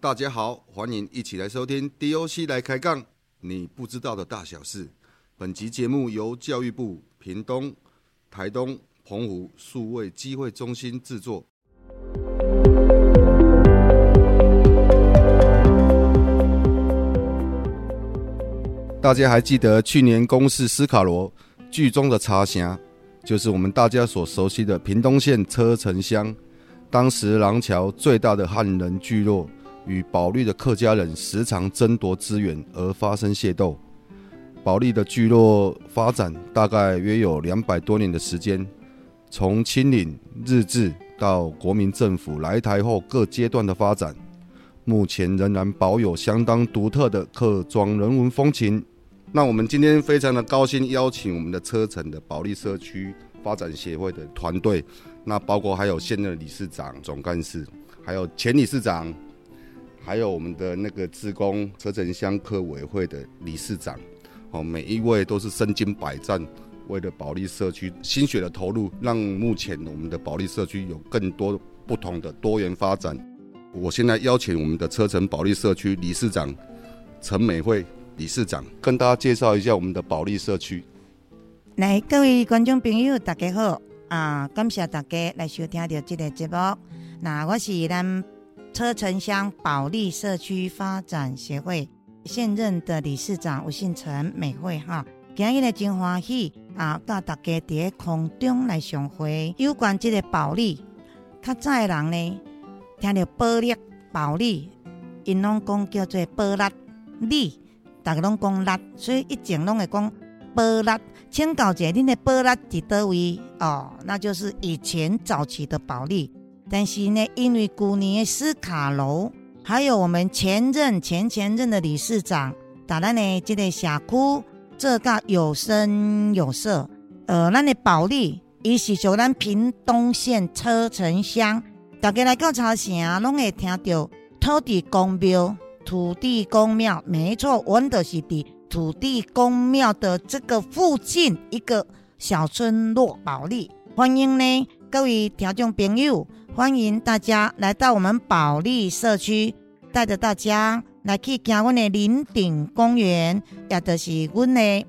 大家好，欢迎一起来收听 DOC 来开杠，你不知道的大小事。本集节目由教育部屏东、台东、澎湖数位机会中心制作。大家还记得去年公视斯卡罗剧中的茶霞，就是我们大家所熟悉的屏东县车城乡。当时廊桥最大的汉人聚落与保利的客家人时常争夺资源而发生械斗。保利的聚落发展大概约有两百多年的时间，从清领日治到国民政府来台后各阶段的发展。目前仍然保有相当独特的客庄人文风情。那我们今天非常的高兴邀请我们的车城的保利社区发展协会的团队，那包括还有现任理事长、总干事，还有前理事长，还有我们的那个职工车城乡科委会的理事长，哦，每一位都是身经百战，为了保利社区心血的投入，让目前我们的保利社区有更多不同的多元发展。我现在邀请我们的车城保利社区理事长陈美惠理事长跟大家介绍一下我们的保利社区。来，各位观众朋友，大家好啊！感谢大家来收听到这个节目。那我是咱车城乡保利社区发展协会现任的理事长吴信陈美惠哈。今日呢真欢喜啊，甲大家伫空中来相会，有关这个保利，较早的人呢。听到保利、保利，因拢讲叫做保利，利，大家拢讲利，所以一前拢会讲保利。请教一下，恁的保利伫倒位？哦，那就是以前早期的保利。但是呢，因为古年斯卡楼，还有我们前任、前前任的理事长，打咱呢这个社区这个有声有色。呃，咱的保利，伊是属咱屏东县车城乡。大家来到茶城，拢会听到土地公庙、土地公庙，没错，我们就是伫土地公庙的这个附近一个小村落保利。欢迎呢，各位听众朋友，欢迎大家来到我们保利社区，带着大家来去行阮的林顶公园，也就是阮的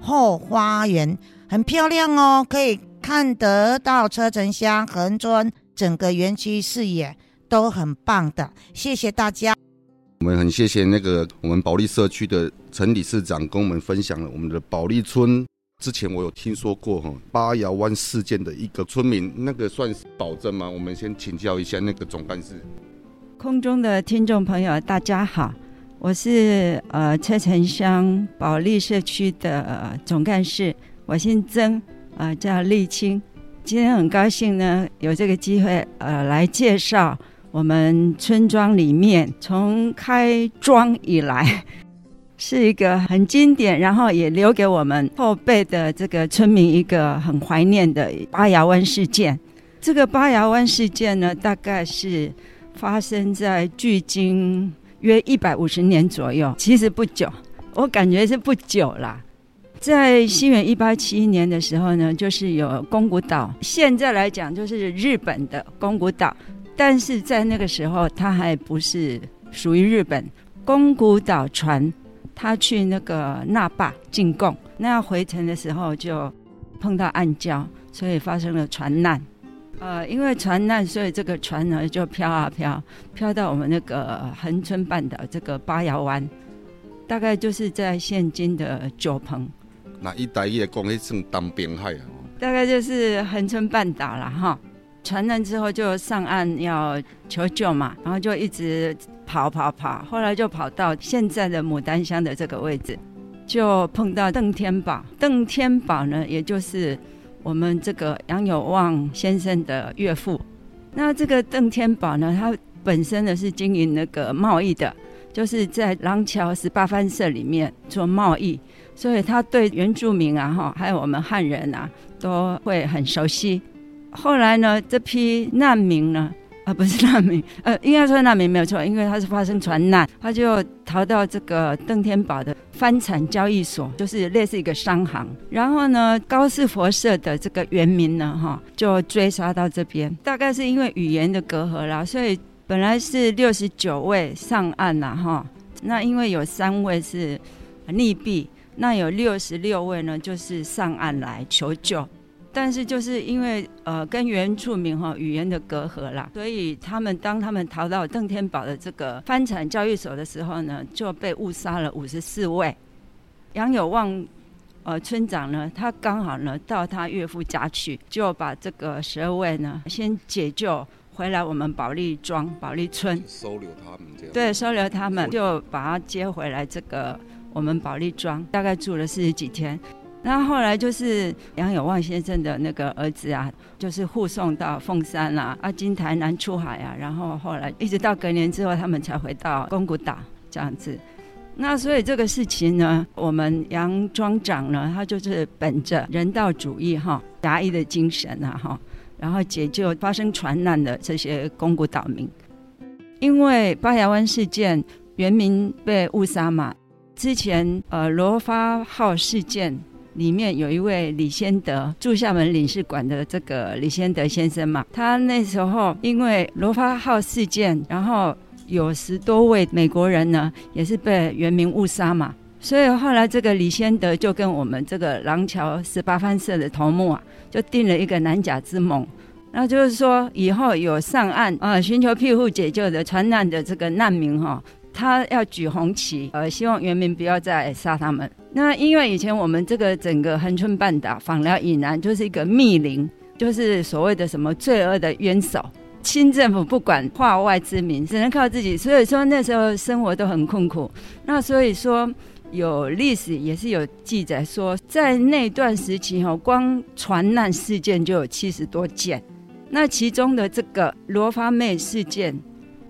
后花园，很漂亮哦，可以看得到车城乡横村。整个园区视野都很棒的，谢谢大家。我们很谢谢那个我们保利社区的陈理事长跟我们分享了我们的保利村。之前我有听说过哈八窑湾事件的一个村民，那个算是保证吗？我们先请教一下那个总干事。空中的听众朋友，大家好，我是呃车城乡保利社区的总干事，我姓曾，啊叫沥青。今天很高兴呢，有这个机会，呃，来介绍我们村庄里面从开庄以来，是一个很经典，然后也留给我们后辈的这个村民一个很怀念的八牙湾事件。这个八牙湾事件呢，大概是发生在距今约一百五十年左右，其实不久，我感觉是不久啦。在西元一八七一年的时候呢，就是有宫古岛，现在来讲就是日本的宫古岛，但是在那个时候它还不是属于日本。宫古岛船，他去那个那霸进贡，那要回程的时候就碰到暗礁，所以发生了船难。呃，因为船难，所以这个船呢就飘啊飘，飘到我们那个恒春半岛这个八窑湾，大概就是在现今的九鹏。那一带也讲，迄算东滨海啊。大概就是恒春半岛了哈。船难之后就上岸要求救嘛，然后就一直跑跑跑，后来就跑到现在的牡丹乡的这个位置，就碰到邓天宝。邓天宝呢，也就是我们这个杨有旺先生的岳父。那这个邓天宝呢，他本身呢是经营那个贸易的，就是在廊桥十八番社里面做贸易。所以他对原住民啊，哈，还有我们汉人啊，都会很熟悉。后来呢，这批难民呢，啊，不是难民，呃，应该说难民没有错，因为他是发生船难，他就逃到这个邓天宝的帆船交易所，就是类似一个商行。然后呢，高士佛社的这个原民呢，哈，就追杀到这边。大概是因为语言的隔阂啦，所以。本来是六十九位上岸了哈，那因为有三位是溺毙，那有六十六位呢，就是上岸来求救。但是就是因为呃跟原住民哈语言的隔阂啦，所以他们当他们逃到邓天宝的这个翻产教育所的时候呢，就被误杀了五十四位。杨有旺呃村长呢，他刚好呢到他岳父家去，就把这个十二位呢先解救回来我们保利庄保利村，收留他们这样。对，收留他们，就把他接回来这个我们保利庄，大概住了四十几天。那后来就是杨有旺先生的那个儿子啊，就是护送到凤山啦，啊，经台南出海啊，然后后来一直到隔年之后，他们才回到宫古岛这样子。那所以这个事情呢，我们杨庄长呢，他就是本着人道主义哈、侠义的精神啊哈，然后解救发生船难的这些宫古岛民。因为巴牙湾事件，原民被误杀嘛，之前呃罗发号事件。里面有一位李先德驻厦门领事馆的这个李先德先生嘛，他那时候因为罗发号事件，然后有十多位美国人呢，也是被原民误杀嘛，所以后来这个李先德就跟我们这个廊桥十八番社的头目啊，就定了一个南甲之盟，那就是说以后有上岸啊寻求庇护解救的船难的这个难民哈。他要举红旗，呃，希望原民不要再杀他们。那因为以前我们这个整个恒春半岛访寮以南就是一个密林，就是所谓的什么罪恶的冤首，清政府不管化外之民，只能靠自己。所以说那时候生活都很困苦。那所以说有历史也是有记载说，在那段时期哈，光船难事件就有七十多件。那其中的这个罗发妹事件。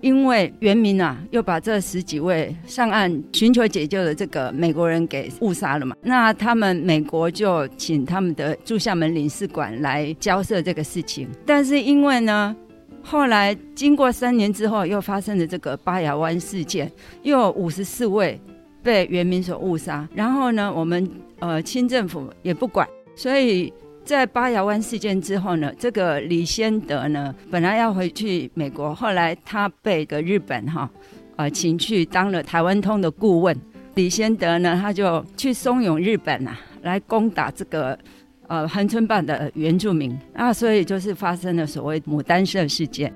因为原民啊，又把这十几位上岸寻求解救的这个美国人给误杀了嘛，那他们美国就请他们的驻厦门领事馆来交涉这个事情。但是因为呢，后来经过三年之后，又发生了这个巴雅湾事件，又有五十四位被原民所误杀，然后呢，我们呃清政府也不管，所以。在八窑湾事件之后呢，这个李先德呢，本来要回去美国，后来他被个日本哈，呃，请去当了台湾通的顾问。李先德呢，他就去怂恿日本啊，来攻打这个呃恒春半的原住民，那所以就是发生了所谓牡丹社事件。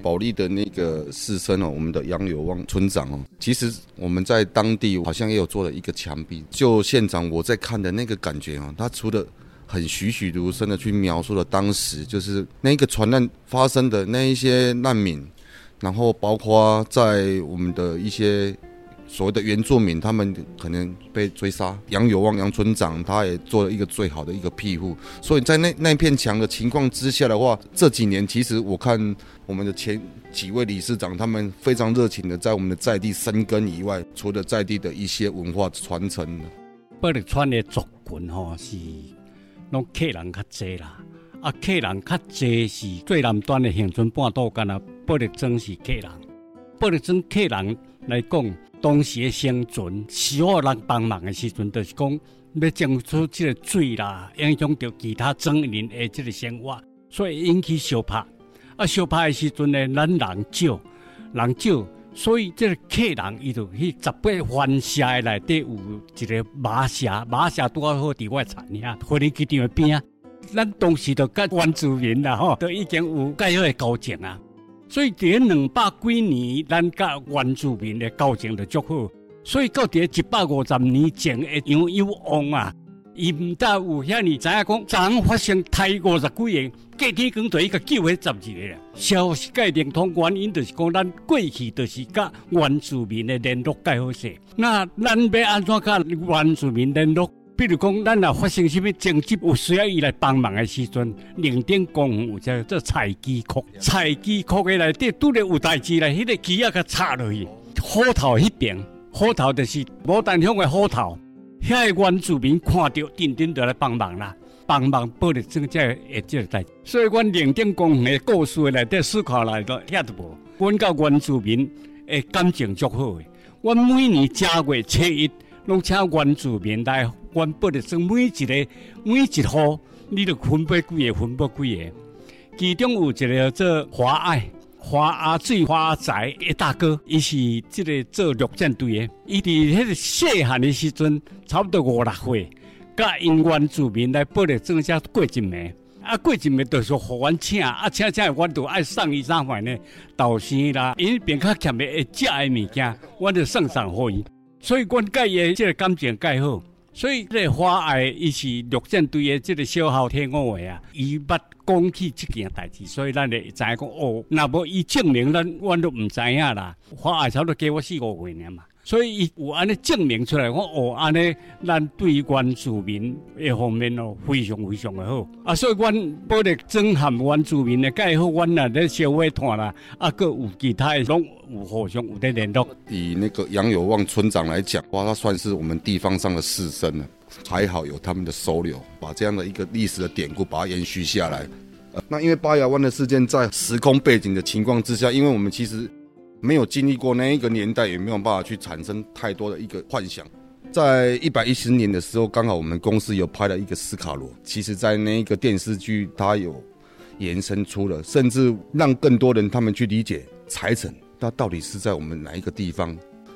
保利的那个士绅哦，我们的杨有旺村长哦，其实我们在当地好像也有做了一个墙壁。就现场我在看的那个感觉哦，他除了很栩栩如生的去描述了当时就是那个船难发生的那一些难民，然后包括在我们的一些。所谓的原住民，他们可能被追杀。杨有旺杨村长他也做了一个最好的一个庇护，所以在那那片墙的情况之下的话，这几年其实我看我们的前几位理事长，他们非常热情的在我们的在地生根以外，除了在地的一些文化传承。八里川的族群吼是，拢客人较济啦，啊客人较济是最南端的乡村半岛干啊，八里庄是客人，八里庄客人来讲。当时的生存需要人帮忙的时阵，就是讲要种出这个水啦，影响到其他庄人的这个生活，所以引起烧怕。啊，烧怕的时阵呢，咱人少，人少，所以这个客人伊就去十八番社内底有一个马社，马社多好伫我产呀，火力机场边，咱当时就甲原住民啦吼，都已经有介好的交情啊。所以伫两百几年，咱甲原住民的交情就足好。所以到伫一百五十年前的杨有旺啊，伊毋但有遐尼知影讲，昨昏发生太五十几个，隔天讲就伊个救迄十二个啦。消息界定通原因就是讲，咱过去就是甲原住民的联络介好势。那咱要安怎甲原住民联络？比如讲，咱若发生什么紧急，有需要伊来帮忙的时阵，零点公园有只做采机库，采机库的内底拄着有代志来，迄个机啊甲插落去，虎头迄边，虎头就是牡丹乡的虎头，遐个原住民看到，定定就来帮忙啦，帮忙保力这个会这个代。所以，阮零点公园的故事内底思考来都遐都无，阮甲原住民的感情足好的，阮每年正月初一。拢请原住民来分布的，说每一个每一户，你都分配几个，分配几个。其中有一个做华爱，华阿水华阿财的大哥，伊是即个做陆战队的，伊伫迄个细汉的时阵，差不多五六岁，甲因原住民来报了庄下过一暝。啊，过一暝就是互阮请，啊请请，阮就爱送伊啥款呢？豆豉啦，因边较欠的会食的物件，阮就送送互伊。所以阮甲伊的即个感情介好。所以这个花爱伊是陆战队的这个小号听我话啊，伊捌讲起这件代志，所以咱会知影讲哦，那无伊证明咱阮都毋知影啦。花爱差不多过我四五岁年嘛。所以有安尼证明出来，我哦安尼，咱对原住民一方面哦非常非常的好啊。所以阮保力增含原住民的介好，阮啊咧小会团啦，啊，各有其他拢有互相有在联络。以那个杨有旺村长来讲，哇，他算是我们地方上的士绅了。还好有他们的收留，把这样的一个历史的典故把它延续下来。呃那因为八牙湾的事件在时空背景的情况之下，因为我们其实。没有经历过那一个年代，也没有办法去产生太多的一个幻想。在一百一十年的时候，刚好我们公司有拍了一个斯卡罗。其实，在那一个电视剧，它有延伸出了，甚至让更多人他们去理解财神，它到底是在我们哪一个地方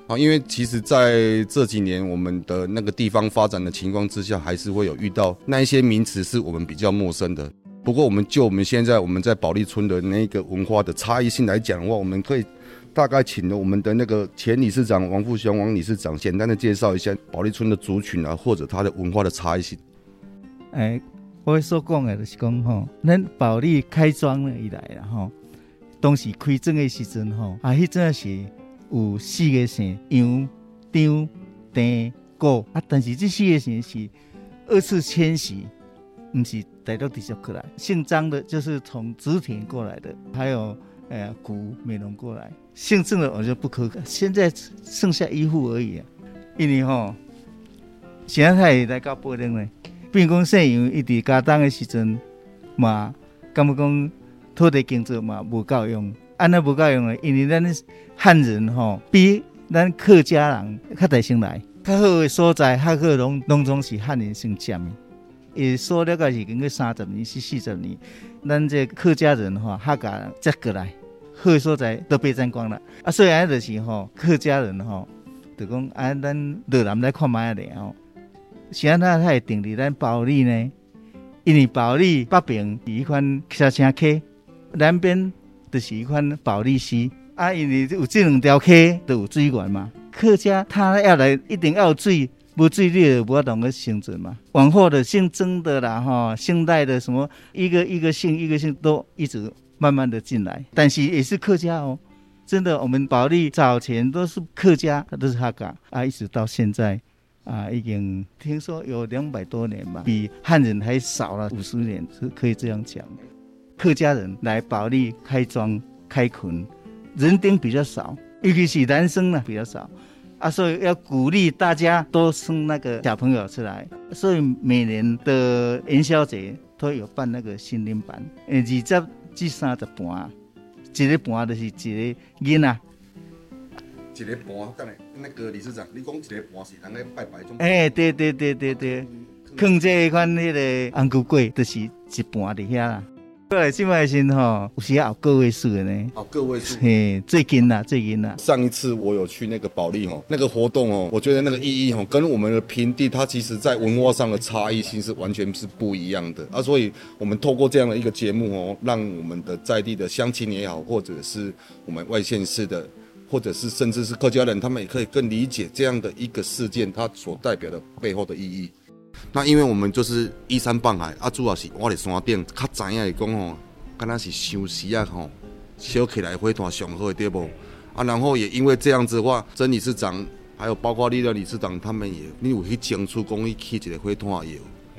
啊？因为其实在这几年我们的那个地方发展的情况之下，还是会有遇到那一些名词是我们比较陌生的。不过，我们就我们现在我们在保利村的那个文化的差异性来讲的话，我们可以。大概请了我们的那个前理事长王富雄王理事长，简单的介绍一下保利村的族群啊，或者它的文化的差异性。哎，我所讲的就是讲吼，咱保利开庄了以来啦吼，当时开庄的时阵吼，啊，迄阵是有四个姓杨、张、丁、郭啊，但是这四个姓是二次迁徙，不是带到地下过来。姓张的就是从织田过来的，还有。哎，古美容过来，姓郑的我就不可现在剩下一户而已啊。因为吼，现在也来搞保龄嘞。变讲姓杨一直加当的时阵嘛，感觉讲土地经济嘛无够用，安那无够用嘞。因为咱汉人吼比咱客家人较大先来，较好的所在，较好拢拢总是汉人先占的。也说了个是经过三十年是四十年。咱这客家人哈，客家接过来，好所在都被占光了啊！虽然就是吼，客家人吼，就讲啊，咱越南来看卖咧吼。现在他会定伫咱保利呢，因为保利北边是一款沙城客，南边就是一款保利溪啊。因为有这两条溪都有水源嘛，客家他要来一定要有水。无水利无同个生存嘛，往后的姓曾的啦，哈，姓戴的什么，一个一个姓一个姓都一直慢慢的进来，但是也是客家哦，真的，我们保利早前都是客家，都是客家啊，一直到现在啊，已经听说有两百多年吧，比汉人还少了五十年，是可以这样讲。客家人来保利开庄开垦，人丁比较少，尤其是男生呢比较少。啊，所以要鼓励大家多生那个小朋友出来，所以每年的元宵节都有办那个新年班，二十至三十班，一个班就是一个囡仔。一个盘，等下那个理事长，你讲一个盘是人咧拜拜种？哎，对对对对对，坑这款那个红菇粿，就是一盘伫遐啦。对，今麦先哈，有时熬个位数的呢。熬个位数，嘿，最近啦，最近啦。上一次我有去那个保利哈，那个活动哦，我觉得那个意义哈，跟我们的平地，它其实在文化上的差异性是完全是不一样的啊。所以，我们透过这样的一个节目哦，让我们的在地的乡亲也好，或者是我们外县市的，或者是甚至是客家人，他们也可以更理解这样的一个事件，它所代表的背后的意义。那因为我们就是依山傍海，啊，主要是我伫山顶，较知影来讲吼，敢若是休息啊吼，烧起来火团上好对不？啊，然后也因为这样子的话，曾理事长还有包括你的理事长，他们也你有去争取讲去起一个火团窑，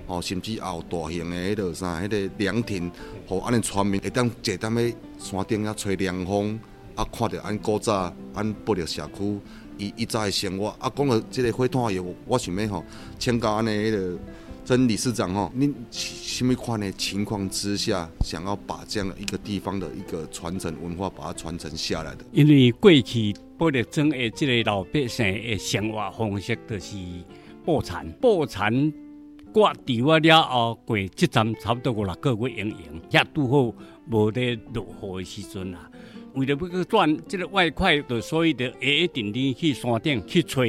吼，甚至也有大型的迄个啥，迄个凉亭，吼，安尼村民会当坐踮咧山顶遐吹凉风，啊，看着安古早安保利社区。伊伊早的生活啊，讲到这个火炭业务，我想要吼，请教安尼迄个曾理事长吼，您什么款的情况之下，想要把这样的一个地方的一个传承文化，把它传承下来的？因为过去保利庄的即个老百姓的生活方式，就是捕蚕，捕蚕挂除完了后，过即站差不多五六个月营营，也拄好无得落雨的时阵啊。为了要去赚这个外快，就所以就下一定天去山顶去找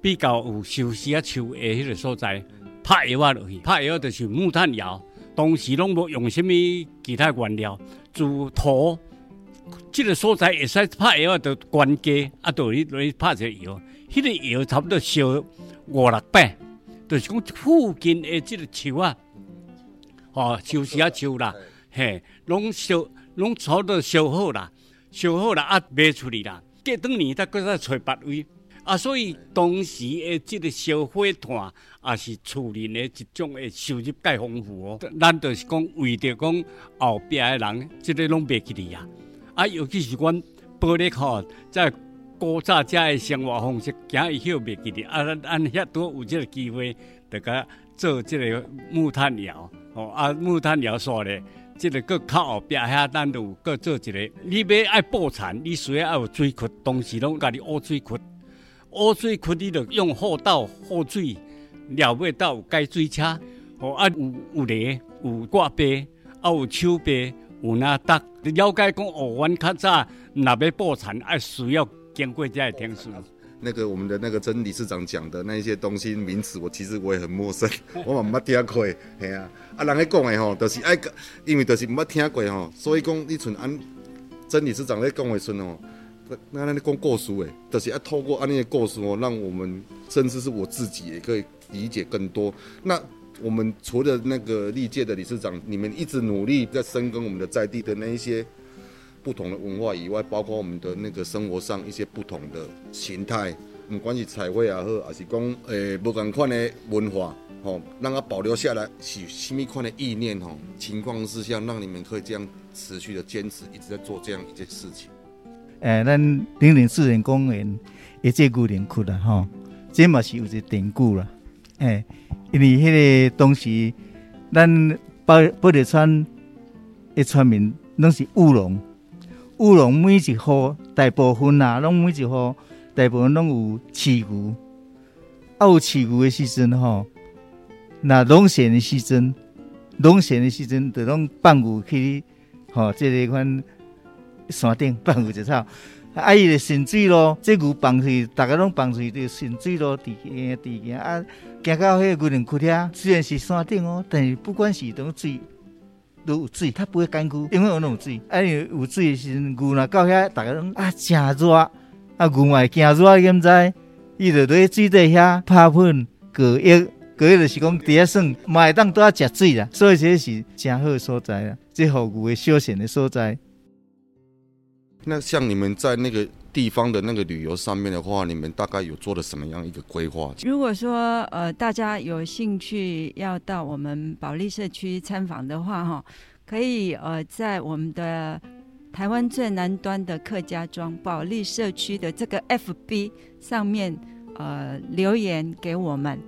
比较有休息啊树的迄个所在，拍药啊落去，拍药就是木炭窑，当时拢无用什么其他原料，就土。这个所在会使拍药就关机，啊，就去落去拍这个药，迄个药差不多烧五六百，就是讲附近的这个树啊，哦，休息啊树啦，嘿，拢烧，拢差不多烧好啦，烧好啦，啊，卖出去啦，隔两年再搁再找别位，啊，所以当时的这个烧火炭也是厝人的一种的收入介丰富哦。咱就是讲为着讲后壁的人，这个拢袂记哩啊。啊，尤其是阮玻璃吼，在古早遮的生活方式，行以后袂记哩。啊，咱咱遐多有这个机会，大家做这个木炭窑，哦，啊，木炭窑煞咧，这个搁靠后壁遐，咱就搁做一个。你要爱布产，你需要爱有水库，同时拢家己挖水库，挖水库你着用货道货水，了尾到有改水车，哦，啊有有犁，有挂背，啊有手背。有那搭了解讲，哦，阮较早若要布产，爱需要经过这程序。那个我们的那个曾理事长讲的那一些东西名词，我其实我也很陌生，我嘛毋捌听过，系啊。啊，人喺讲的吼，就是爱，因为就是毋捌听过吼，所以讲你像安曾理事长在讲的时哦，那那讲故事诶，就是要透过安尼的故事哦，让我们甚至是我自己也可以理解更多。那我们除了那个历届的理事长，你们一直努力在深耕我们的在地的那一些不同的文化以外，包括我们的那个生活上一些不同的形态，不管是彩绘也好，还是讲诶不同款的文化，吼，让它保留下来，是什么款的意念，吼，情况之下，让你们可以这样持续的坚持，一直在做这样一件事情。诶，咱零零自然公园也这古林窟啦，吼，这嘛是有一个典故啦，诶。因为迄个当时，咱宝宝利川的村民拢是务农，乌龙每一户大部分啊，拢每一户大部分拢有饲牛，啊有饲牛的时阵吼，那农闲的时阵，农闲的时阵就拢放牛去，吼，即个款山顶放牛就草。啊，伊就顺水咯，即牛放去，大家拢放去，就顺水咯，伫行伫行啊，行到迄个牛岭窟遐，虽然是山顶哦，但是不管是种水都有水，它不会干枯，因为有那种水。啊，有水时牛若到遐，大家拢啊真热，啊牛嘛惊热，现知，伊就伫水底遐拍喷隔液，隔液就是讲伫遐算，嘛会当拄遐食水啦，所以这是真好所在啊，这好牛的休闲的所在。那像你们在那个地方的那个旅游上面的话，你们大概有做了什么样一个规划？如果说呃大家有兴趣要到我们保利社区参访的话，哈，可以呃在我们的台湾最南端的客家庄保利社区的这个 FB 上面呃留言给我们。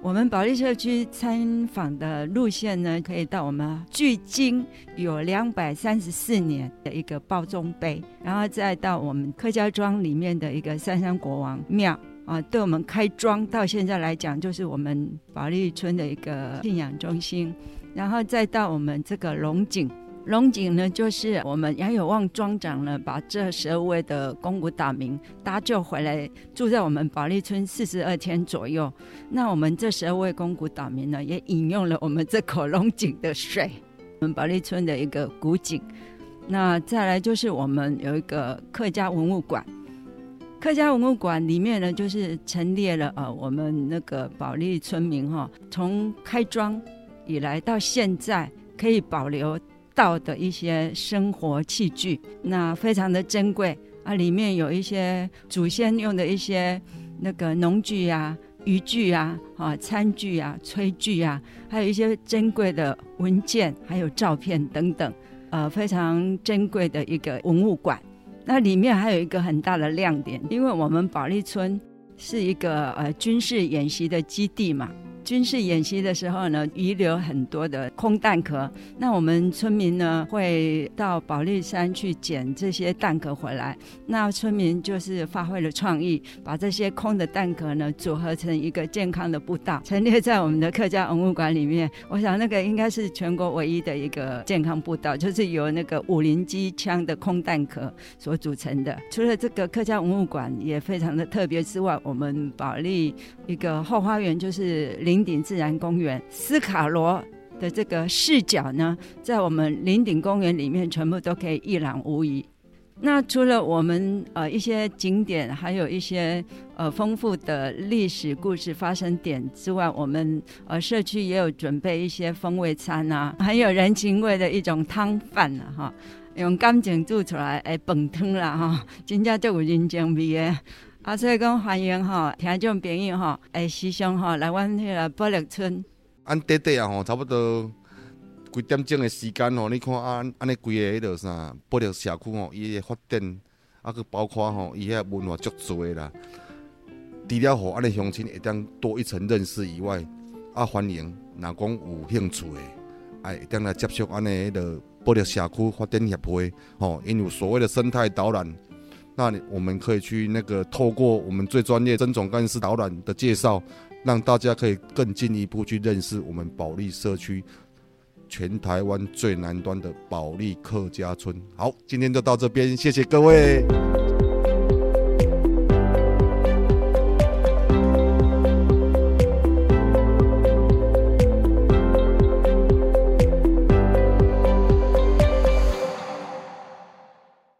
我们保利社区参访的路线呢，可以到我们距今有两百三十四年的一个报钟碑，然后再到我们客家庄里面的一个三山国王庙啊，对我们开庄到现在来讲，就是我们保利村的一个信仰中心，然后再到我们这个龙井。龙井呢，就是我们杨有旺庄长呢，把这十二位的公古岛民搭救回来，住在我们保利村四十二天左右。那我们这十二位公古岛民呢，也饮用了我们这口龙井的水，我们保利村的一个古井。那再来就是我们有一个客家文物馆，客家文物馆里面呢，就是陈列了呃，我们那个保利村民哈，从开庄以来到现在可以保留。到的一些生活器具，那非常的珍贵啊！里面有一些祖先用的一些那个农具啊、渔具啊、啊餐具啊、炊具啊，还有一些珍贵的文件，还有照片等等，呃，非常珍贵的一个文物馆。那里面还有一个很大的亮点，因为我们保利村是一个呃军事演习的基地嘛。军事演习的时候呢，遗留很多的空弹壳。那我们村民呢，会到宝利山去捡这些弹壳回来。那村民就是发挥了创意，把这些空的弹壳呢，组合成一个健康的步道，陈列在我们的客家文物馆里面。我想那个应该是全国唯一的一个健康步道，就是由那个五零机枪的空弹壳所组成的。除了这个客家文物馆也非常的特别之外，我们保利一个后花园就是林林顶自然公园，斯卡罗的这个视角呢，在我们林顶公园里面全部都可以一览无遗。那除了我们呃一些景点，还有一些呃丰富的历史故事发生点之外，我们呃社区也有准备一些风味餐啊，很有人情味的一种汤饭啊，哈，用感情煮出来诶本汤啦哈，真正就有人情味的。啊，所以讲欢迎吼，听众朋友吼，诶师兄吼来阮迄个保利村。按短短啊吼，差不多。几点钟的时间吼，你看按安尼规个迄落啥，保利社区吼，伊的发展，啊，佮包括吼，伊遐文化足多啦。除了互安尼乡亲会当多一层认识以外，啊，欢迎若讲有兴趣的，哎，会当来接触安尼迄落保利社区发展协会吼，因为所谓的生态导览，那我们可以去那个透过我们最专业曾总干事导览的介绍，让大家可以更进一步去认识我们保利社区。全台湾最南端的保利客家村。好，今天就到这边，谢谢各位。